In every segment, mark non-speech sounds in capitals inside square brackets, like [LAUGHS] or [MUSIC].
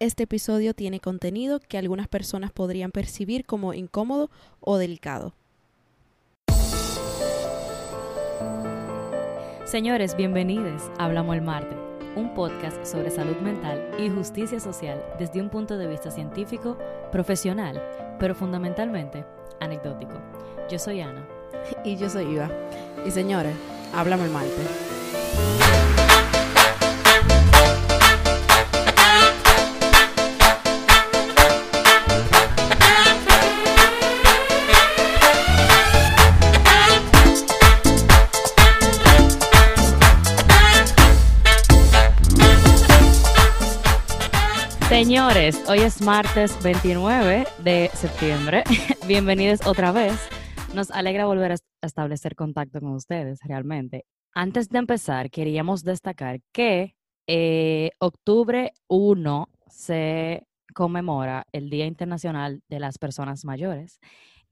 este episodio tiene contenido que algunas personas podrían percibir como incómodo o delicado. Señores, bienvenidos a Hablamos el Marte, un podcast sobre salud mental y justicia social desde un punto de vista científico, profesional, pero fundamentalmente anecdótico. Yo soy Ana. Y yo soy Iva. Y señores, Hablamos el Marte. Señores, hoy es martes 29 de septiembre. [LAUGHS] Bienvenidos otra vez. Nos alegra volver a establecer contacto con ustedes, realmente. Antes de empezar, queríamos destacar que eh, octubre 1 se conmemora el Día Internacional de las Personas Mayores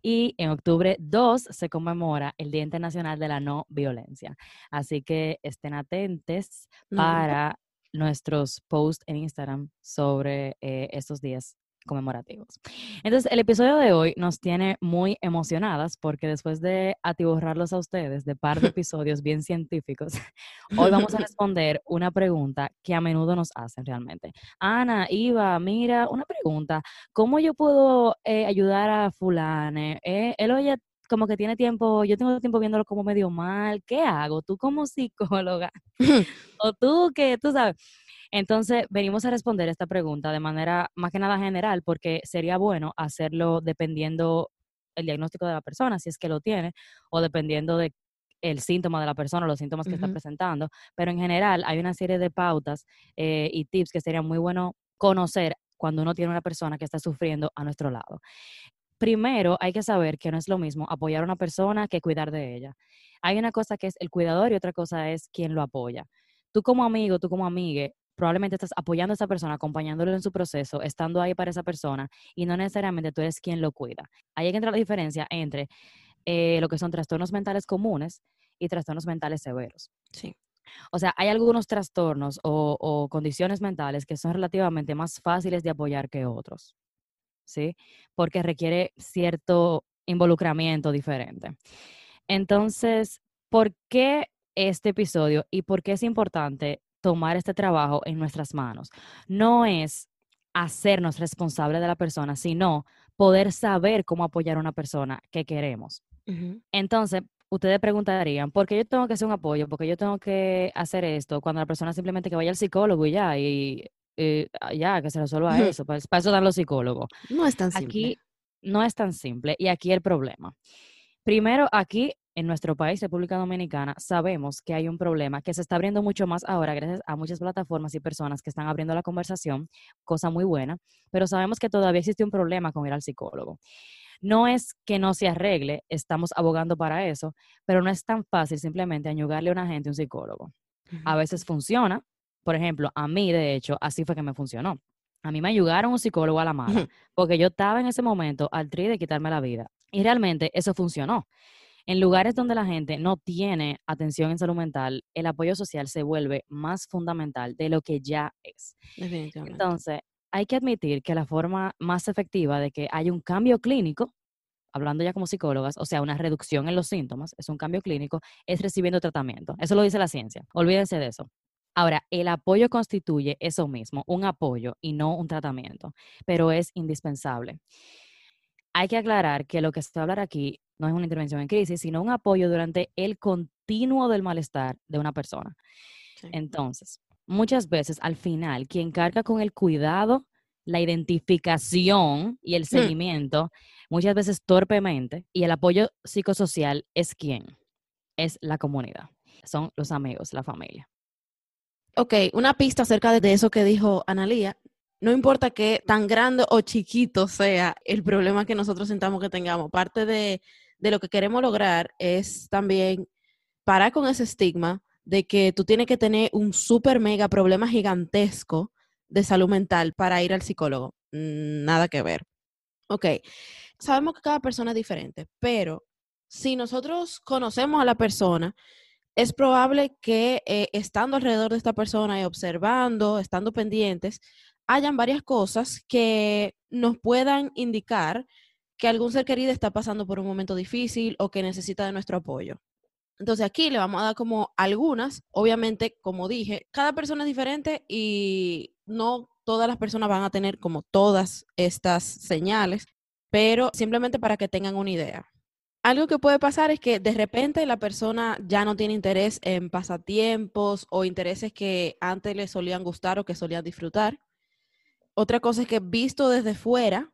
y en octubre 2 se conmemora el Día Internacional de la No Violencia. Así que estén atentos para nuestros posts en Instagram sobre eh, estos días conmemorativos. Entonces, el episodio de hoy nos tiene muy emocionadas porque después de atiborrarlos a ustedes de par de [LAUGHS] episodios bien científicos, [LAUGHS] hoy vamos a responder una pregunta que a menudo nos hacen realmente. Ana, Iva, mira, una pregunta, ¿cómo yo puedo eh, ayudar a fulane? Eh, él oye como que tiene tiempo, yo tengo tiempo viéndolo como medio mal, ¿qué hago? Tú como [LAUGHS] psicóloga, [LAUGHS] o tú que, tú sabes. Entonces, venimos a responder esta pregunta de manera más que nada general, porque sería bueno hacerlo dependiendo el diagnóstico de la persona, si es que lo tiene, o dependiendo de el síntoma de la persona, los síntomas que está presentando, pero en general hay una serie de pautas eh, y tips que sería muy bueno conocer cuando uno tiene una persona que está sufriendo a nuestro lado primero hay que saber que no es lo mismo apoyar a una persona que cuidar de ella. Hay una cosa que es el cuidador y otra cosa es quien lo apoya. Tú como amigo, tú como amiga, probablemente estás apoyando a esa persona, acompañándolo en su proceso, estando ahí para esa persona y no necesariamente tú eres quien lo cuida. Ahí hay que entrar la diferencia entre eh, lo que son trastornos mentales comunes y trastornos mentales severos. Sí. O sea, hay algunos trastornos o condiciones mentales que son relativamente más fáciles de apoyar que otros. ¿Sí? Porque requiere cierto involucramiento diferente. Entonces, ¿por qué este episodio y por qué es importante tomar este trabajo en nuestras manos? No es hacernos responsables de la persona, sino poder saber cómo apoyar a una persona que queremos. Entonces, ustedes preguntarían, ¿por qué yo tengo que hacer un apoyo? ¿Por qué yo tengo que hacer esto? Cuando la persona simplemente que vaya al psicólogo y ya, y eh, ah, ya, que se resuelva eso. Para, para, eso dan los psicólogos. No es tan simple. Aquí no es tan simple y aquí el problema. Primero, aquí en nuestro país, República Dominicana, sabemos que hay un problema que se está abriendo mucho más ahora gracias a muchas plataformas y personas que están abriendo la conversación, cosa muy buena, pero sabemos que todavía existe un problema con ir al psicólogo. No es que no se arregle, estamos abogando para eso, pero no es tan fácil simplemente añugarle a una gente un psicólogo. A veces funciona, por ejemplo, a mí, de hecho, así fue que me funcionó. A mí me ayudaron un psicólogo a la mano, [LAUGHS] porque yo estaba en ese momento al tri de quitarme la vida. Y realmente eso funcionó. En lugares donde la gente no tiene atención en salud mental, el apoyo social se vuelve más fundamental de lo que ya es. Entonces, hay que admitir que la forma más efectiva de que haya un cambio clínico, hablando ya como psicólogas, o sea, una reducción en los síntomas, es un cambio clínico, es recibiendo tratamiento. Eso lo dice la ciencia. Olvídense de eso. Ahora, el apoyo constituye eso mismo, un apoyo y no un tratamiento, pero es indispensable. Hay que aclarar que lo que se va a hablar aquí no es una intervención en crisis, sino un apoyo durante el continuo del malestar de una persona. Entonces, muchas veces al final, quien carga con el cuidado, la identificación y el mm. seguimiento, muchas veces torpemente, y el apoyo psicosocial es quién? Es la comunidad, son los amigos, la familia ok, una pista acerca de eso que dijo Analía. No importa que tan grande o chiquito sea el problema que nosotros sentamos que tengamos, parte de, lo que queremos lograr es también parar con ese estigma de que tú tienes que tener un super mega problema gigantesco de salud mental para ir al psicólogo. Mm, nada que ver. Ok, sabemos que cada persona es diferente, pero si nosotros conocemos a la persona es probable que eh, estando alrededor de esta persona y observando, estando pendientes, hayan varias cosas que nos puedan indicar que algún ser querido está pasando por un momento difícil o que necesita de nuestro apoyo. Entonces aquí le vamos a dar como algunas, obviamente, como dije, cada persona es diferente y no todas las personas van a tener como todas estas señales, pero simplemente para que tengan una idea. Algo que puede pasar es que de repente la persona ya no tiene interés en pasatiempos o intereses que antes le solían gustar o que solían disfrutar. Otra cosa es que visto desde fuera,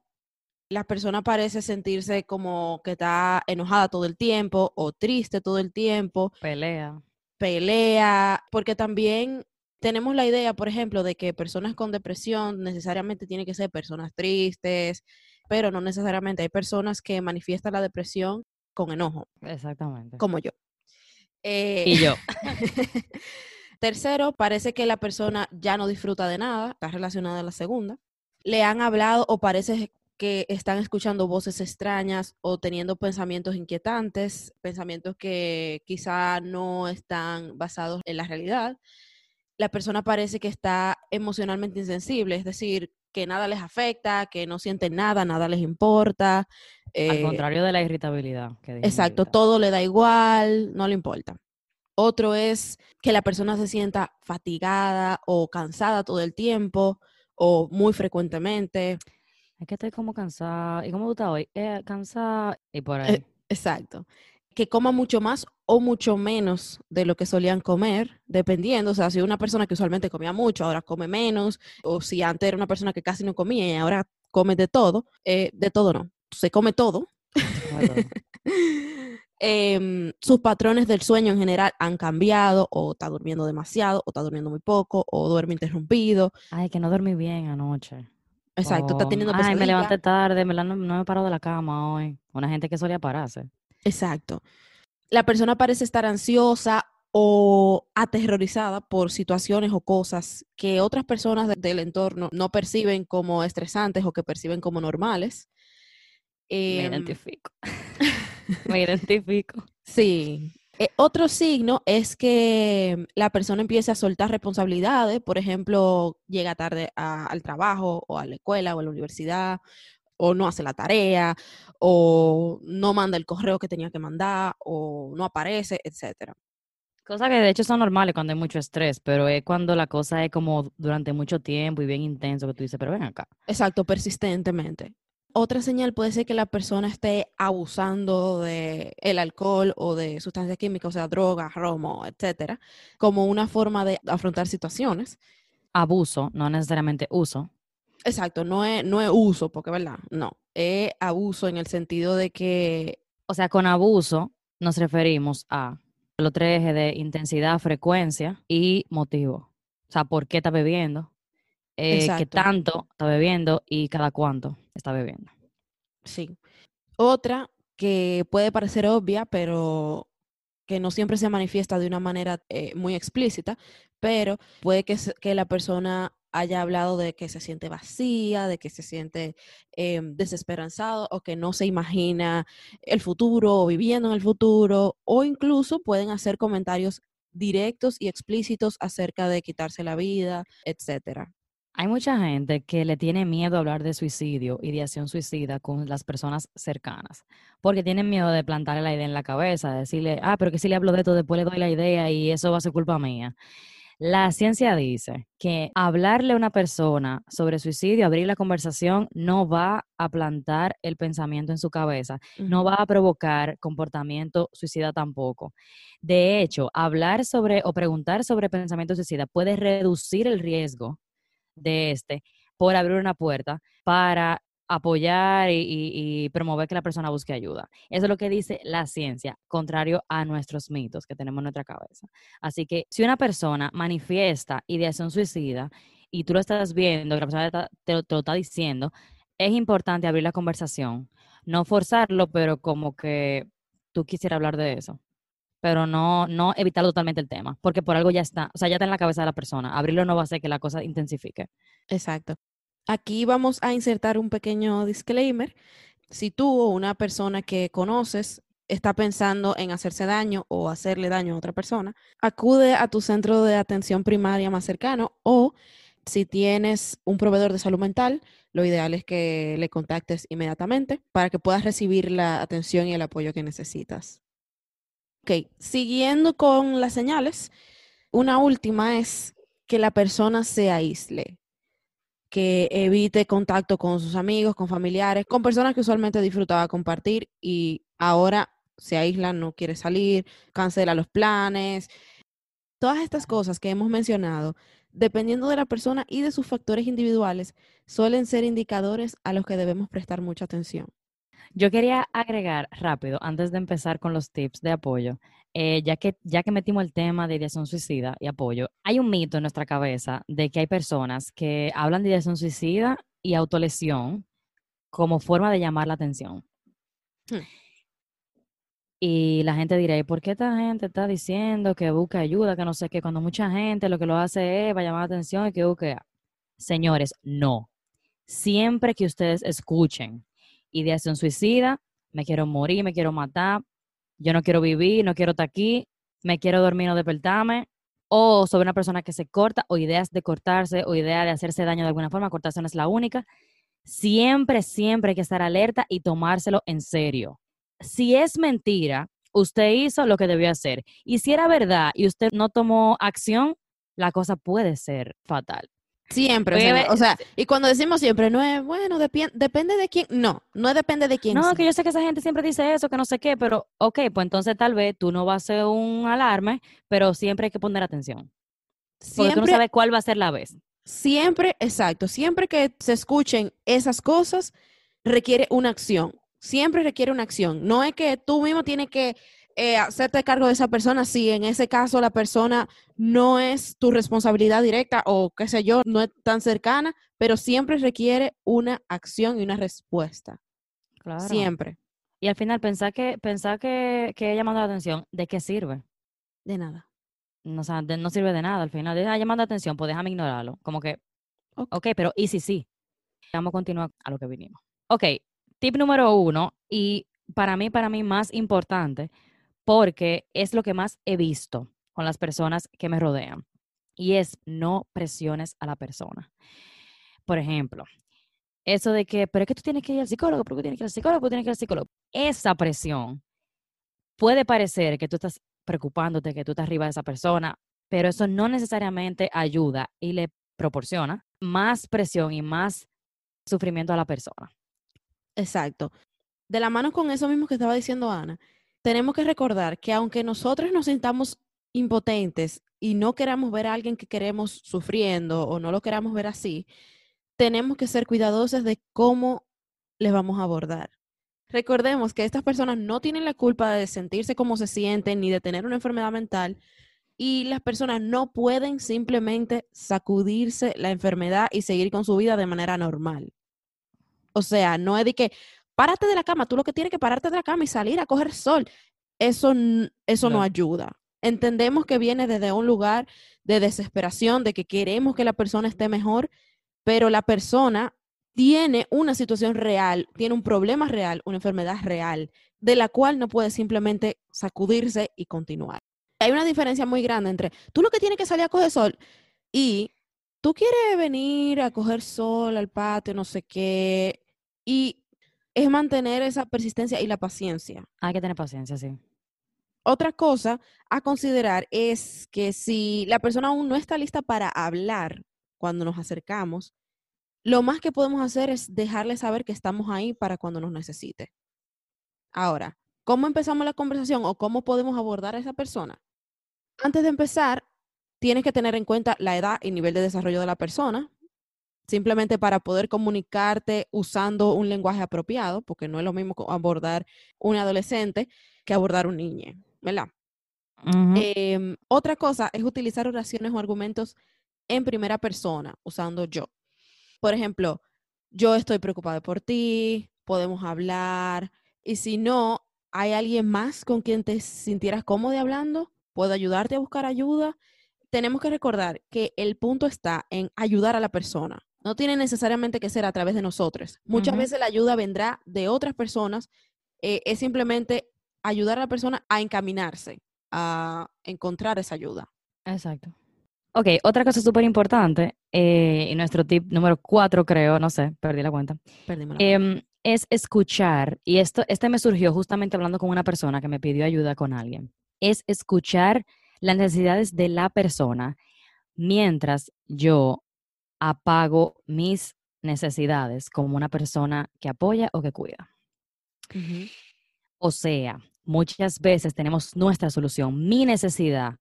la persona parece sentirse como que está enojada todo el tiempo o triste todo el tiempo. Pelea. Pelea, porque también tenemos la idea, por ejemplo, de que personas con depresión necesariamente tienen que ser personas tristes, pero no necesariamente. Hay personas que manifiestan la depresión con enojo. Exactamente. Como yo. Eh, y yo. [LAUGHS] Tercero, parece que la persona ya no disfruta de nada, está relacionada a la segunda. Le han hablado o parece que están escuchando voces extrañas o teniendo pensamientos inquietantes, pensamientos que quizá no están basados en la realidad. La persona parece que está emocionalmente insensible, es decir, que nada les afecta, que no sienten nada, nada les importa. Al eh, contrario de la irritabilidad. exacto, todo le da igual, no le importa. Otro es que la persona se sienta fatigada o cansada todo el tiempo o muy frecuentemente. Es que estoy como cansada. ¿Y cómo tú estás hoy? Eh, cansada y por eh, ahí. exacto. Que coma mucho más o mucho menos de lo que solían comer, dependiendo. O sea, si una persona que usualmente comía mucho, ahora come menos. O si antes era una persona que casi no comía y ahora come de todo. Eh, de todo no. Se come todo. [LAUGHS] Em, sus patrones del sueño en general han cambiado, o está durmiendo demasiado, o está durmiendo muy poco, o duerme interrumpido. Ay, que no dormí bien anoche. Exacto, está teniendo Ay, me levanté tarde, no, no me paro de la cama hoy. Una gente que solía pararse. Exacto. La persona parece estar ansiosa o aterrorizada por situaciones o cosas que otras personas del entorno no perciben como estresantes o que perciben como normales. me em, identifico. [LAUGHS] me identifico. Sí, eh, otro signo es que la persona empiece a soltar responsabilidades, por ejemplo, llega tarde al trabajo o a la escuela o a la universidad, o no hace la tarea, o no manda el correo que tenía que mandar, o no aparece, etcétera. Cosas que de hecho son normales cuando hay mucho estrés, pero es cuando la cosa es como durante mucho tiempo y bien intenso que tú dices, pero ven acá. Exacto, persistentemente. Otra señal puede ser que la persona esté abusando de el alcohol o de sustancias químicas, o sea, drogas, romo, etcétera, como una forma de afrontar situaciones. Abuso, no necesariamente uso. Exacto, no es, no es uso, porque verdad, no, es abuso en el sentido de que... O sea, con abuso nos referimos a los tres ejes de intensidad, frecuencia y motivo. O sea, ¿por qué está bebiendo? Eh, qué tanto está bebiendo y cada cuánto está bebiendo. Sí. Otra que puede parecer obvia, pero que no siempre se manifiesta de una manera eh, muy explícita, pero puede que, que, la persona haya hablado de que se siente vacía, de que se siente em, desesperanzado o que no se imagina el futuro o viviendo en el futuro, o incluso pueden hacer comentarios directos y explícitos acerca de quitarse la vida, etcétera. Hay mucha gente que le tiene miedo a hablar de suicidio y de acción suicida con las personas cercanas, porque tienen miedo de plantarle la idea en la cabeza, de decirle, ah, pero que si le hablo de esto, después le doy la idea y eso va a ser culpa mía. La ciencia dice que hablarle a una persona sobre suicidio, abrir la conversación, no va a plantar el pensamiento en su cabeza, no va a provocar comportamiento suicida tampoco. De hecho, hablar sobre o preguntar sobre pensamiento suicida puede reducir el riesgo de este por abrir una puerta para apoyar y, promover que la persona busque ayuda. Eso es lo que dice la ciencia, contrario a nuestros mitos que tenemos en nuestra cabeza. Así que si una persona manifiesta ideación suicida y tú lo estás viendo, que la persona te, lo está diciendo, es importante abrir la conversación, no forzarlo, pero como que tú quisieras hablar de eso pero no, no evitar totalmente el tema, porque por algo ya está, o sea, ya está en la cabeza de la persona. Abrirlo no va a hacer que la cosa intensifique. Exacto. Aquí vamos a insertar un pequeño disclaimer. Si tú o una persona que conoces está pensando en hacerse daño o hacerle daño a otra persona, acude a tu centro de atención primaria más cercano o Si tienes un proveedor de salud mental, lo ideal es que le contactes inmediatamente para que puedas recibir la atención y el apoyo que necesitas. Ok, siguiendo con las señales, una última es que la persona se aísle, que evite contacto con sus amigos, con familiares, con personas que usualmente disfrutaba compartir y ahora se aísla, no quiere salir, cancela los planes. Todas estas cosas que hemos mencionado, dependiendo de la persona y de sus factores individuales, suelen ser indicadores a los que debemos prestar mucha atención. Yo quería agregar rápido, antes de empezar con los tips de apoyo, eh, ya, que, ya que metimos el tema de ideación suicida y apoyo, hay un mito en nuestra cabeza de que hay personas que hablan de ideación suicida y autolesión como forma de llamar la atención. Hmm. Y la gente dirá, ¿y por qué esta gente está diciendo que busca ayuda, que no sé qué? Cuando mucha gente lo que lo hace es para llamar la atención y que busque... Señores, no. Siempre que ustedes escuchen ideación suicida, me quiero morir, me quiero matar, yo no quiero vivir, no quiero estar aquí, me quiero dormir, no despertarme, o sobre una persona que se corta, o ideas de cortarse, o idea de hacerse daño de alguna forma, cortarse es la única. Siempre, siempre hay que estar alerta y tomárselo en serio. Si es mentira, usted hizo lo que debió hacer. Y si era verdad y usted no tomó acción, la cosa puede ser fatal. Siempre, o sea, y cuando decimos siempre, no es, bueno, depende de quién, no, no depende de quién. No, que yo sé que esa gente siempre dice eso, que no sé qué, pero ok, pues entonces tal vez tú no vas a ser un alarme, pero siempre hay que poner atención. Siempre, porque tú no sabes cuál va a ser la vez. Siempre, exacto, siempre que se escuchen esas cosas, requiere una acción, siempre requiere una acción. No es que tú mismo tienes que eh, hacerte cargo de esa persona si en ese caso la persona no es tu responsabilidad directa o qué sé yo, no es tan cercana, pero siempre requiere una acción y una respuesta. Claro. Siempre. Y al final, pensar que, pensar que, que llamando la atención, ¿de qué sirve? De nada. No, o sea, no sirve de nada. Al final, de, ah, llamando la atención, pues déjame ignorarlo. Como que, ok, okay pero ¿y si sí? Vamos a continuar a lo que vinimos. Ok, tip número uno, y para mí, para mí más importante, porque es lo que más he visto con las personas que me rodean. Y es no presiones a la persona. Por ejemplo, eso de que, pero es que tú tienes que ir al psicólogo, porque tienes que ir al psicólogo, tienes que ir al psicólogo. Esa presión puede parecer que tú estás preocupándote, que tú estás arriba de esa persona, pero eso no necesariamente ayuda y le proporciona más presión y más sufrimiento a la persona. Exacto. De la mano con eso mismo que estaba diciendo Ana, tenemos que recordar que aunque nosotros nos sintamos impotentes y no queramos ver a alguien que queremos sufriendo o no lo queramos ver así, tenemos que ser cuidadosos de cómo les vamos a abordar. Recordemos que estas personas no tienen la culpa de sentirse como se sienten ni de tener una enfermedad mental y las personas no pueden simplemente sacudirse la enfermedad y seguir con su vida de manera normal. O sea, no es de que, párate de la cama, tú lo que tienes que pararte de la cama y salir a coger sol. Eso, eso no. ayuda. Entendemos que viene desde un lugar de desesperación, de que queremos que la persona esté mejor, pero la persona tiene una situación real, tiene un problema real, una enfermedad real, de la cual no puede simplemente sacudirse y continuar. Hay una diferencia muy grande entre tú lo que tienes que salir a coger sol y tú quieres venir a coger sol al patio, no sé qué, y es mantener esa persistencia y la paciencia. Hay que tener paciencia, sí. Otra cosa a considerar es que si la persona aún no está lista para hablar cuando nos acercamos, lo más que podemos hacer es dejarle saber que estamos ahí para cuando nos necesite. Ahora, ¿cómo empezamos la conversación o cómo podemos abordar a esa persona? Antes de empezar, tienes que tener en cuenta la edad y nivel de desarrollo de la persona, simplemente para poder comunicarte usando un lenguaje apropiado, porque no es lo mismo abordar un adolescente que abordar un niño, ¿verdad? Em, otra cosa es utilizar oraciones o argumentos en primera persona, usando yo. Por ejemplo, yo estoy preocupada por ti, podemos hablar, y si no, hay alguien más con quien te sintieras cómodo hablando, puedo ayudarte a buscar ayuda. Tenemos que recordar que el punto está en ayudar a la persona, no tiene necesariamente que ser a través de nosotros. Muchas veces la ayuda vendrá de otras personas. Eh, es simplemente ayudar a la persona a encaminarse, a encontrar esa ayuda. Exacto. Ok, otra cosa súper importante, eh, y nuestro tip número cuatro, creo, no sé, perdí la cuenta, la em, es escuchar, y esto, este me surgió justamente hablando con una persona que me pidió ayuda con alguien, es escuchar las necesidades de la persona mientras yo apago mis necesidades como una persona que apoya o que cuida. O sea, muchas veces tenemos nuestra solución, mi necesidad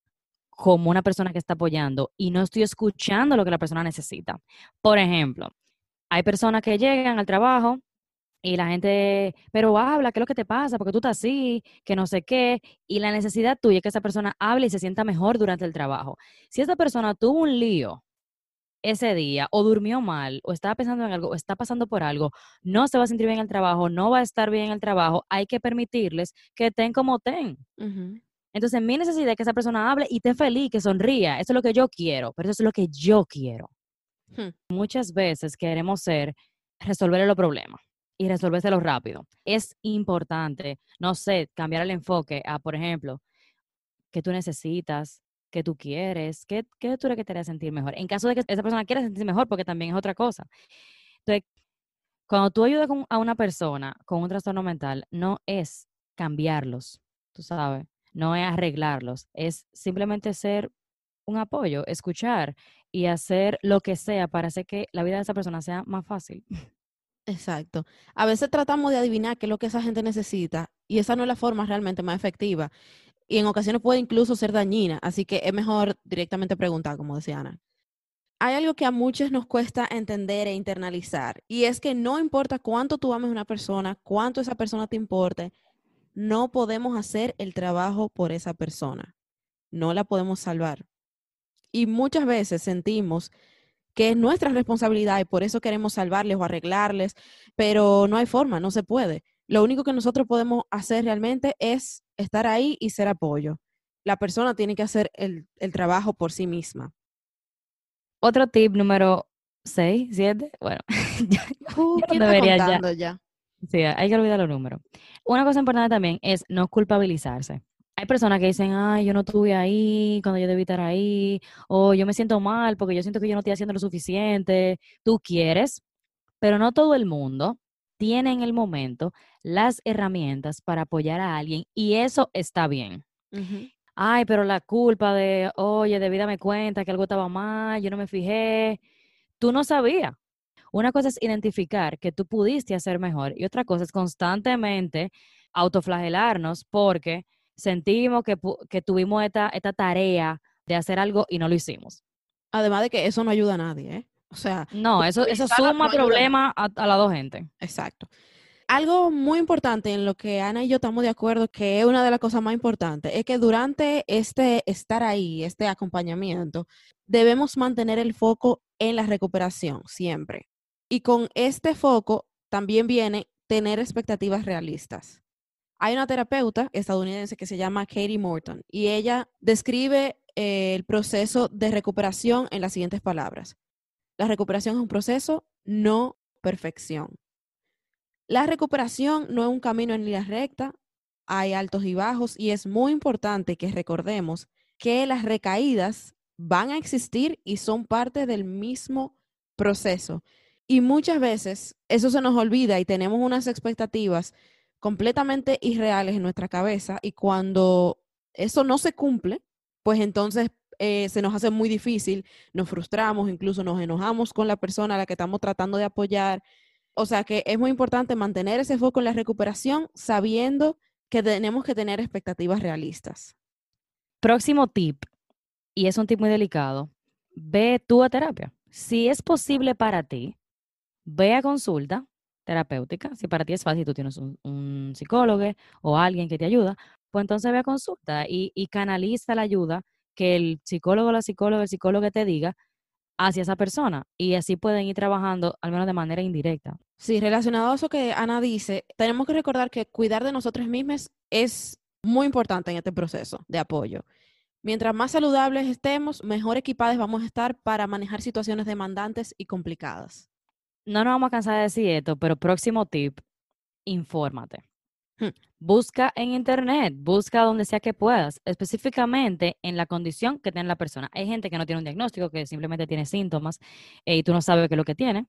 como una persona que está apoyando y no estoy escuchando lo que la persona necesita. Por ejemplo, hay personas que llegan al trabajo y la gente, pero habla, ¿qué es lo que te pasa? Porque tú estás así, que no sé qué. Y la necesidad tuya es que esa persona hable y se sienta mejor durante el trabajo. Si esa persona tuvo un lío ese día, o durmió mal, o estaba pensando en algo, o está pasando por algo, no se va a sentir bien en el trabajo, no va a estar bien en el trabajo, hay que permitirles que estén como estén. Entonces, mi necesidad es que esa persona hable y esté feliz, que sonría. Eso es lo que yo quiero, pero eso es lo que yo quiero. Hmm. Muchas veces queremos ser, resolver los problemas y resolvérselo rápido. Es importante, no sé, cambiar el enfoque a, por ejemplo, que tú necesitas, que tú quieres, qué, qué tú eres que te haría sentir mejor. En caso de que esa persona quiera sentirse mejor, porque también es otra cosa. Entonces, cuando tú ayudas a una persona con un trastorno mental, no es cambiarlos, tú sabes, no es arreglarlos, es simplemente ser un apoyo, escuchar y hacer lo que sea para hacer que la vida de esa persona sea más fácil. [LAUGHS] Exacto. A veces tratamos de adivinar qué es lo que esa gente necesita y esa no es la forma realmente más efectiva. Y en ocasiones puede incluso ser dañina, así que es mejor directamente preguntar, como decía Ana. Hay algo que a muchos nos cuesta entender e internalizar, y es que no importa cuánto tú ames a una persona, cuánto esa persona te importe, no podemos hacer el trabajo por esa persona. No la podemos salvar. Y muchas veces sentimos que es nuestra responsabilidad y por eso queremos salvarles o arreglarles, pero no hay forma, no se puede. Lo único que nosotros podemos hacer realmente es estar ahí y ser apoyo. La persona tiene que hacer el, el trabajo por sí misma. Otro tip número 6, 7, bueno, [LAUGHS] ya- Uh, no ¿quién está debería ya. contando ya? sí, hay que olvidar los números. Una cosa importante también es no culpabilizarse. Hay personas que dicen, ay, yo no estuve ahí cuando yo debí estar ahí, o yo me siento mal porque yo siento que yo no estoy haciendo lo suficiente. Tú quieres, pero no todo el mundo tiene en el momento las herramientas para apoyar a alguien y eso está bien. Ay, pero la culpa de, oye, debí darme cuenta que algo estaba mal, yo no me fijé. Tú no sabías. Una cosa es identificar que tú pudiste hacer mejor y otra cosa es constantemente autoflagelarnos porque sentimos que, que tuvimos esta, esta tarea de hacer algo y no lo hicimos. Además de que eso no ayuda a nadie, ¿eh? O sea, No, eso, suma no ayuda a problemas a, a las dos gente. Exacto. Algo muy importante en lo que Ana y yo estamos de acuerdo, que es una de las cosas más importantes, es que durante este estar ahí, este acompañamiento, debemos mantener el foco en la recuperación siempre. Y con este foco también viene tener expectativas realistas. Hay una terapeuta estadounidense que se llama Katie Morton y ella describe eh, el proceso de recuperación en las siguientes palabras. La recuperación es un proceso, no perfección. La recuperación no es un camino en línea recta, hay altos y bajos y es muy importante que recordemos que las recaídas van a existir y son parte del mismo proceso. Y muchas veces eso se nos olvida y tenemos unas expectativas completamente irreales en nuestra cabeza y cuando eso no se cumple, pues entonces eh, se nos hace muy difícil, nos frustramos, incluso nos enojamos con la persona a la que estamos tratando de apoyar o sea que es muy importante mantener ese foco en la recuperación sabiendo que tenemos que tener expectativas realistas. Próximo tip, y es un tip muy delicado, ve tú a terapia. Si es posible para ti, ve a consulta terapéutica. Si para ti es fácil, tú tienes un, un psicólogo o alguien que te ayuda, pues entonces ve a consulta y, y canaliza la ayuda que el psicólogo, la psicóloga, el psicólogo te diga hacia esa persona. Y así pueden ir trabajando, al menos de manera indirecta. Sí, relacionado a eso que Ana dice, tenemos que recordar que cuidar de nosotros mismos es muy importante en este proceso de apoyo. Mientras más saludables estemos, mejor equipados vamos a estar para manejar situaciones demandantes y complicadas. No nos vamos a cansar de decir esto, pero próximo tip, infórmate. Busca en internet, busca donde sea que puedas, específicamente en la condición que tiene la persona. Hay gente que no tiene un diagnóstico, que simplemente tiene síntomas eh, y tú no sabes qué es lo que tiene.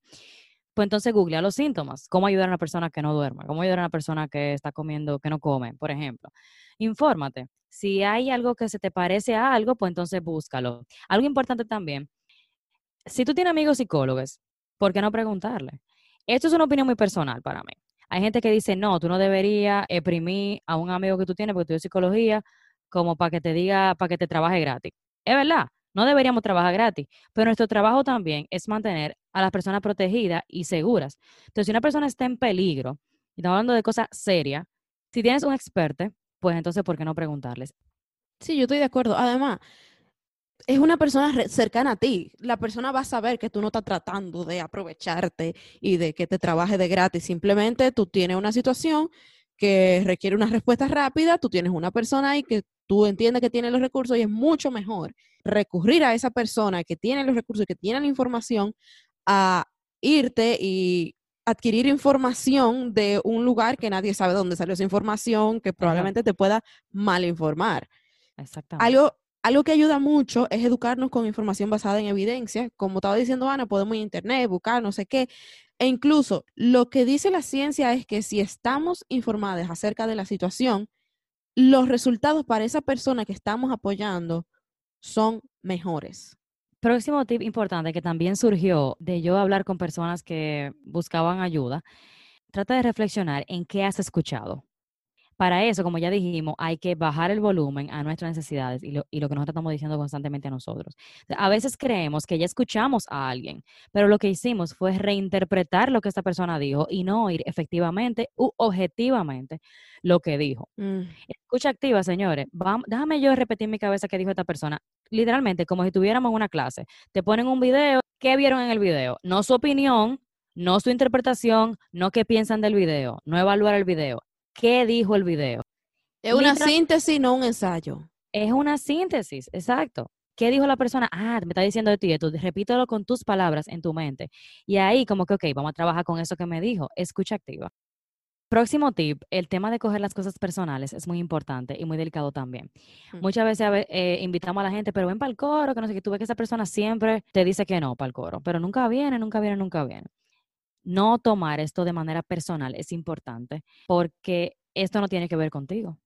Pues entonces googlea los síntomas. ¿Cómo ayudar a una persona que no duerma? ¿Cómo ayudar a una persona que está comiendo, que no come, por ejemplo? Infórmate. Si hay algo que se te parece a algo, pues entonces búscalo. Algo importante también, si tú tienes amigos psicólogos, ¿por qué no preguntarle? Esto es una opinión muy personal para mí. Hay gente que dice, no, tú no deberías exprimir a un amigo que tú tienes porque tú psicología como para que te diga, para que te trabaje gratis. Es verdad, no deberíamos trabajar gratis, pero nuestro trabajo también es mantener a las personas protegidas y seguras. Entonces, si una persona está en peligro, y estamos hablando de cosas serias, si tienes un experto, pues entonces, ¿por qué no preguntarles? Sí, yo estoy de acuerdo. Además, es una persona cercana a ti. La persona va a saber que tú no estás tratando de aprovecharte y de que te trabaje de gratis. Simplemente tú tienes una situación que requiere una respuesta rápida, tú tienes una persona ahí que tú entiendes que tiene los recursos y es mucho mejor recurrir a esa persona que tiene los recursos, que tiene la información, a irte y adquirir información de un lugar que nadie sabe dónde salió esa información, que probablemente te pueda mal informar. Exactamente. Algo algo que ayuda mucho es educarnos con información basada en evidencia. Como estaba diciendo Ana, podemos ir a internet, buscar, no sé qué. E incluso lo que dice la ciencia es que si estamos informados acerca de la situación, los resultados para esa persona que estamos apoyando son mejores. Próximo tip importante que también surgió de yo hablar con personas que buscaban ayuda, trata de reflexionar en qué has escuchado. Para eso, como ya dijimos, hay que bajar el volumen a nuestras necesidades y lo, que nosotros estamos diciendo constantemente a nosotros. A veces creemos que ya escuchamos a alguien, pero lo que hicimos fue reinterpretar lo que esta persona dijo y no oír efectivamente u objetivamente lo que dijo. Mm. Escucha activa, señores. déjame yo repetir en mi cabeza qué dijo esta persona. Literalmente, como si tuviéramos una clase. Te ponen un video. ¿Qué vieron en el video? No su opinión, no su interpretación, no qué piensan del video, no evaluar el video qué dijo el video. Es una síntesis, no un ensayo. Es una síntesis, exacto. ¿Qué dijo la persona? Ah, me está diciendo de ti, esto. repítelo con tus palabras en tu mente. Y ahí como que, ok, vamos a trabajar con eso que me dijo. Escucha activa. Próximo tip, el tema de coger las cosas personales es muy importante y muy delicado también. Mm. Muchas veces eh, invitamos a la gente, pero ven para el coro, que no sé qué, tú ves que esa persona siempre te dice que no para el coro, pero nunca viene, nunca viene, nunca viene no tomar esto de manera personal es importante porque esto no tiene que ver contigo.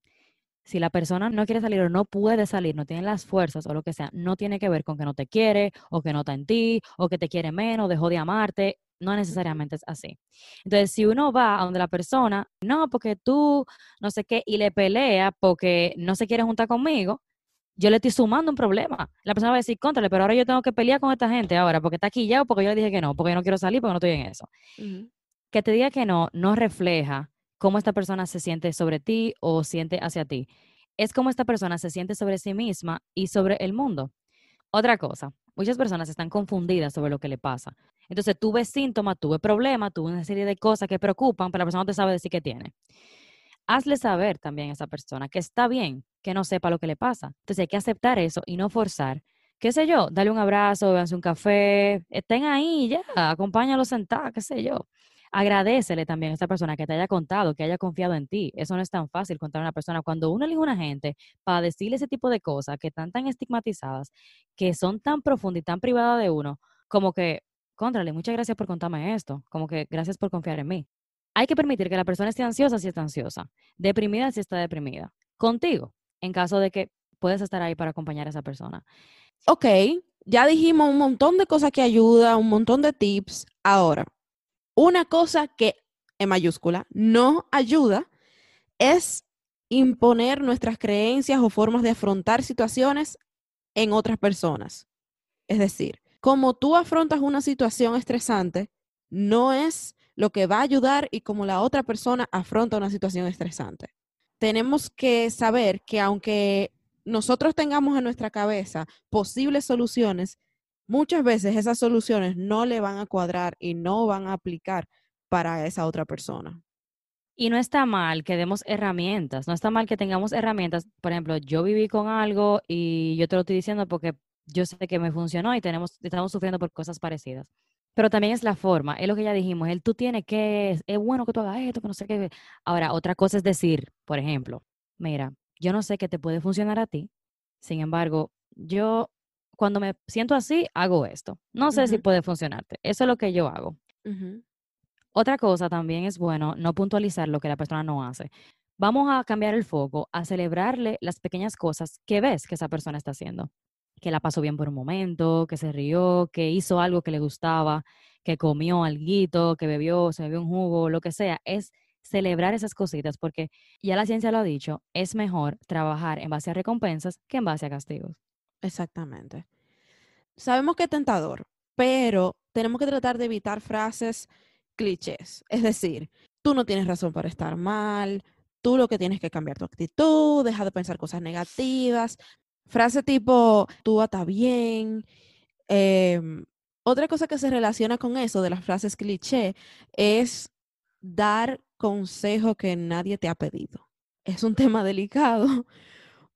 Si la persona no quiere salir o no puede salir, no tiene las fuerzas o lo que sea, no tiene que ver con que no te quiere o que no está en ti o que te quiere menos, dejó de amarte. No necesariamente es así. Entonces, si uno va a donde la persona, no, porque tú no sé qué, y le pelea porque no se quiere juntar conmigo, yo le estoy sumando un problema. La persona va a decir, contrale, pero ahora yo tengo que pelear con esta gente ahora, porque está aquí ya o porque yo le dije que no, porque yo no quiero salir, porque no estoy en eso. Que te diga que no, no refleja cómo esta persona se siente sobre ti o siente hacia ti. Es como esta persona se siente sobre sí misma y sobre el mundo. Otra cosa, muchas personas están confundidas sobre lo que le pasa. Entonces, tú ves síntomas, tú ves problemas, tú ves una serie de cosas que preocupan, pero la persona no te sabe decir qué tiene hazle saber también a esa persona que está bien que no sepa lo que le pasa. Entonces hay que aceptar eso y no forzar. ¿Qué sé yo? Dale un abrazo, véanse un café, estén ahí ya, acompáñalo sentado, qué sé yo. Agradecele también a esa persona que te haya contado, que haya confiado en ti. Eso no es tan fácil contar a una persona. Cuando uno elige a una gente para decirle ese tipo de cosas que están tan estigmatizadas, que son tan profundas y tan privadas de uno, como que, contrale, muchas gracias por contarme esto, como que gracias por confiar en mí. Hay que permitir que la persona esté ansiosa si está ansiosa, deprimida si está deprimida, contigo, en caso de que puedes estar ahí para acompañar a esa persona. Ok, ya dijimos un montón de cosas que ayudan, un montón de tips. Ahora, una cosa que en mayúscula no ayuda es imponer nuestras creencias o formas de afrontar situaciones en otras personas. Es decir, como tú afrontas una situación estresante, no es lo que va a ayudar y cómo la otra persona afronta una situación estresante. Tenemos que saber que aunque nosotros tengamos en nuestra cabeza posibles soluciones, muchas veces esas soluciones no le van a cuadrar y no van a aplicar para esa otra persona. Y no está mal que demos herramientas, no está mal que tengamos herramientas. Por ejemplo, yo viví con algo y yo te lo estoy diciendo porque yo sé que me funcionó y tenemos, estamos sufriendo por cosas parecidas. Pero también es la forma, es lo que ya dijimos, el tú tienes que, es bueno que tú hagas esto, que no sé qué. Ahora, otra cosa es decir, por ejemplo, mira, yo no sé qué te puede funcionar a ti, sin embargo, yo cuando me siento así, hago esto. No sé si puede funcionarte. Eso es lo que yo hago. Otra cosa también es bueno no puntualizar lo que la persona no hace. Vamos a cambiar el foco, a celebrarle las pequeñas cosas que ves que esa persona está haciendo que la pasó bien por un momento, que se rió, que hizo algo que le gustaba, que comió algo, que bebió, se bebió un jugo, lo que sea, es celebrar esas cositas, porque ya la ciencia lo ha dicho, es mejor trabajar en base a recompensas que en base a castigos. Exactamente. Sabemos que es tentador, pero tenemos que tratar de evitar frases clichés. Es decir, tú no tienes razón para estar mal, tú lo que tienes que cambiar tu actitud, deja de pensar cosas negativas, Frase tipo, tú está bien. Em, otra cosa que se relaciona con eso de las frases cliché es dar consejo que nadie te ha pedido. Es un [LAUGHS] tema delicado,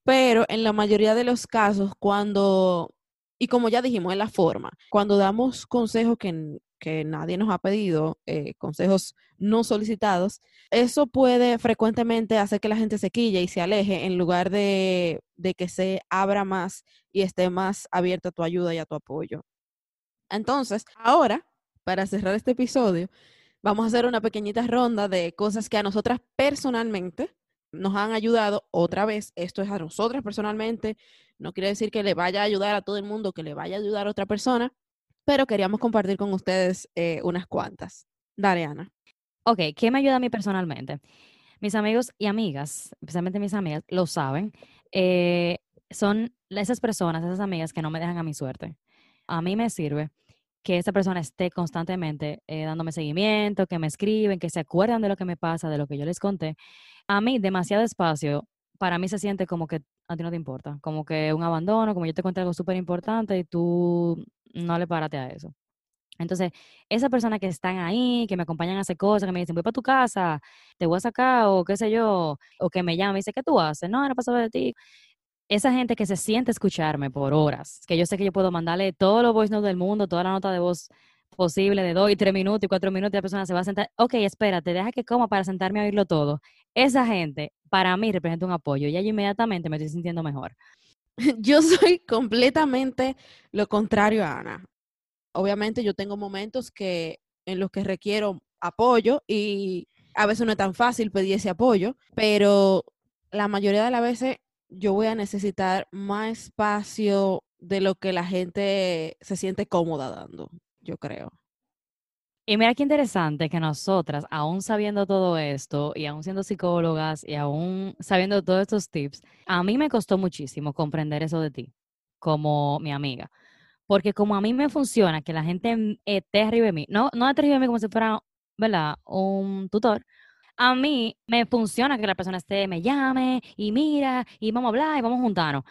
pero en la mayoría de los casos, cuando, y como ya dijimos, es la forma, cuando damos consejos que, que nadie nos ha pedido, eh, consejos no solicitados, eso puede frecuentemente hacer que la gente se quille y se aleje en lugar de, de que se abra más y esté más abierta a tu ayuda y a tu apoyo. Entonces, ahora, para cerrar este episodio, vamos a hacer una pequeñita ronda de cosas que a nosotras personalmente nos han ayudado. Otra vez, esto es a nosotras personalmente. No quiere decir que le vaya a ayudar a todo el mundo, que le vaya a ayudar a otra persona, pero queríamos compartir con ustedes eh, unas cuantas. Dale, Ana. Ok, ¿qué me ayuda a mí personalmente? Mis amigos y amigas, especialmente mis amigas, lo saben, eh, son esas personas, esas amigas que no me dejan a mi suerte. A mí me sirve que esa persona esté constantemente eh, dándome seguimiento, que me escriben, que se acuerdan de lo que me pasa, de lo que yo les conté. A mí, demasiado espacio, para mí se siente como que a ti no te importa, como que un abandono, como yo te conté algo súper importante y tú no le párate a eso. Entonces, esa persona que están ahí, que me acompañan a hacer cosas, que me dicen, voy para tu casa, te voy a sacar, o qué sé yo, o que me llama y dice, ¿qué tú haces? No, no pasa de ti. Esa gente que se siente escucharme por horas, que yo sé que yo puedo mandarle todos los voice notes del mundo, toda la nota de voz posible de dos y tres minutos y cuatro minutos y la persona se va a sentar, ok, espérate, deja que coma para sentarme a oírlo todo. Esa gente, para mí, representa un apoyo y yo inmediatamente me estoy sintiendo mejor. [LAUGHS] Yo soy completamente lo contrario a Ana. Obviamente yo tengo momentos que en los que requiero apoyo y a veces no es tan fácil pedir ese apoyo, pero la mayoría de las veces yo voy a necesitar más espacio de lo que la gente se siente cómoda dando, yo creo. Y mira qué interesante que nosotras, aún sabiendo todo esto y aún siendo psicólogas y aún sabiendo todos estos tips, a mí me costó muchísimo comprender eso de ti como mi amiga. Porque como a mí me funciona que la gente esté arriba de mí, no, no esté arriba de mí como si fuera, ¿verdad? Un tutor. A mí me funciona que la persona esté, me llame y mira y vamos a hablar y vamos a juntarnos.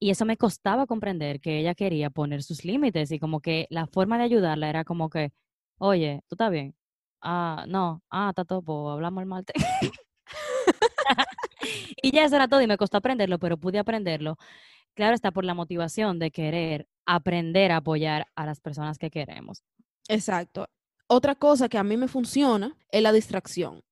Y eso me costaba comprender que ella quería poner sus límites y como que la forma de ayudarla era como que, Oye, ¿tú estás bien? Ah, no. Ah, está todo, pues, hablamos el martes. [LAUGHS] y ya eso era todo y me costó aprenderlo, pero pude aprenderlo. Claro está por la motivación de querer aprender a apoyar a las personas que queremos. Exacto. Otra cosa que a mí me funciona es la distracción.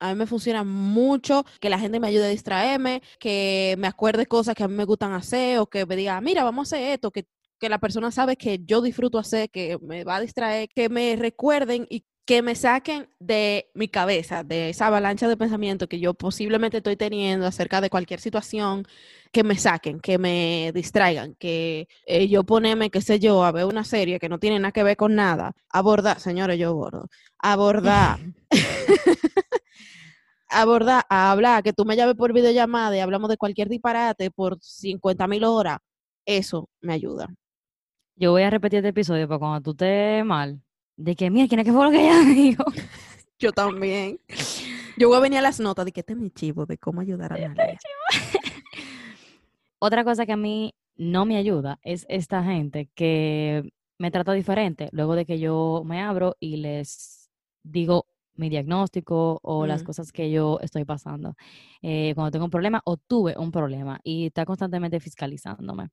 A mí me funciona mucho que la gente me ayude a distraerme, que me acuerde cosas que a mí me gustan hacer o que me diga, mira, vamos a hacer esto, que que la persona sabe que yo disfruto hacer, que me va a distraer, que me recuerden y que me saquen de mi cabeza, de esa avalancha de pensamiento que yo posiblemente estoy teniendo acerca de cualquier situación, que me saquen, que me distraigan, que eh, yo poneme, qué sé yo, a ver una serie que no tiene nada que ver con nada, abordar, señores, yo bordo, abordar. [LAUGHS] abordar, a hablar, que tú me llames por videollamada y hablamos de cualquier disparate por 50 mil horas, eso me ayuda. Yo voy a repetir este episodio para cuando tú estés mal, de que, mira, ¿quién es que fue lo que ella [LAUGHS] dijo? [LAUGHS] Yo también. Yo voy a venir a las notas de que este es mi chivo, de cómo ayudar a nadie. [LAUGHS] Otra cosa que a mí no me ayuda es esta gente que me trata diferente luego de que yo me abro y les digo mi diagnóstico o las cosas que yo estoy pasando. Eh, cuando tengo un problema o tuve un problema y está constantemente fiscalizándome.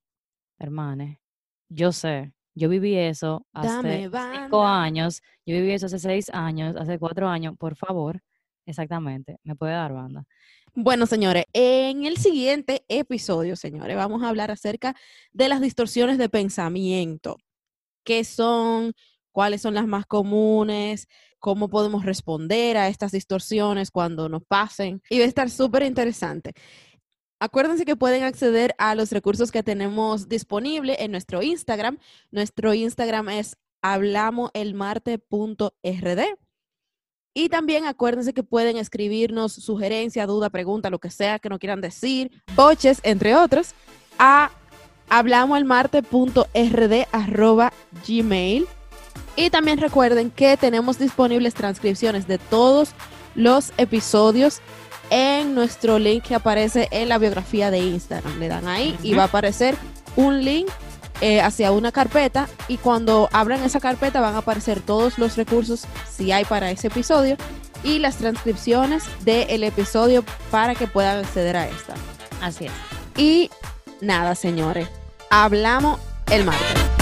Hermane, yo sé, Yo viví eso hace Dame cinco años, yo viví eso hace seis años, hace cuatro años, por favor, exactamente, me puede dar banda. Bueno, señores, en el siguiente episodio, señores, vamos a hablar acerca de las distorsiones de pensamiento. ¿Qué son? ¿Cuáles son las más comunes? ¿Cómo podemos responder a estas distorsiones cuando nos pasen? Y va a estar súper interesante. Acuérdense que pueden acceder a los recursos que tenemos disponible en nuestro Instagram. Nuestro Instagram es hablamoelmarte.rd. Y también acuérdense que pueden escribirnos sugerencia, duda, pregunta, lo que sea que nos quieran decir, boches, entre otros, a hablamoelmarte.rd@gmail. Y también recuerden que tenemos disponibles transcripciones de todos los episodios en nuestro link que aparece en la biografía de Instagram. Le dan ahí y va a aparecer un link eh, hacia una carpeta y cuando abran esa carpeta van a aparecer todos los recursos si hay para ese episodio y las transcripciones del episodio para que puedan acceder a esta. Así es. Y nada, señores, hablamos el martes.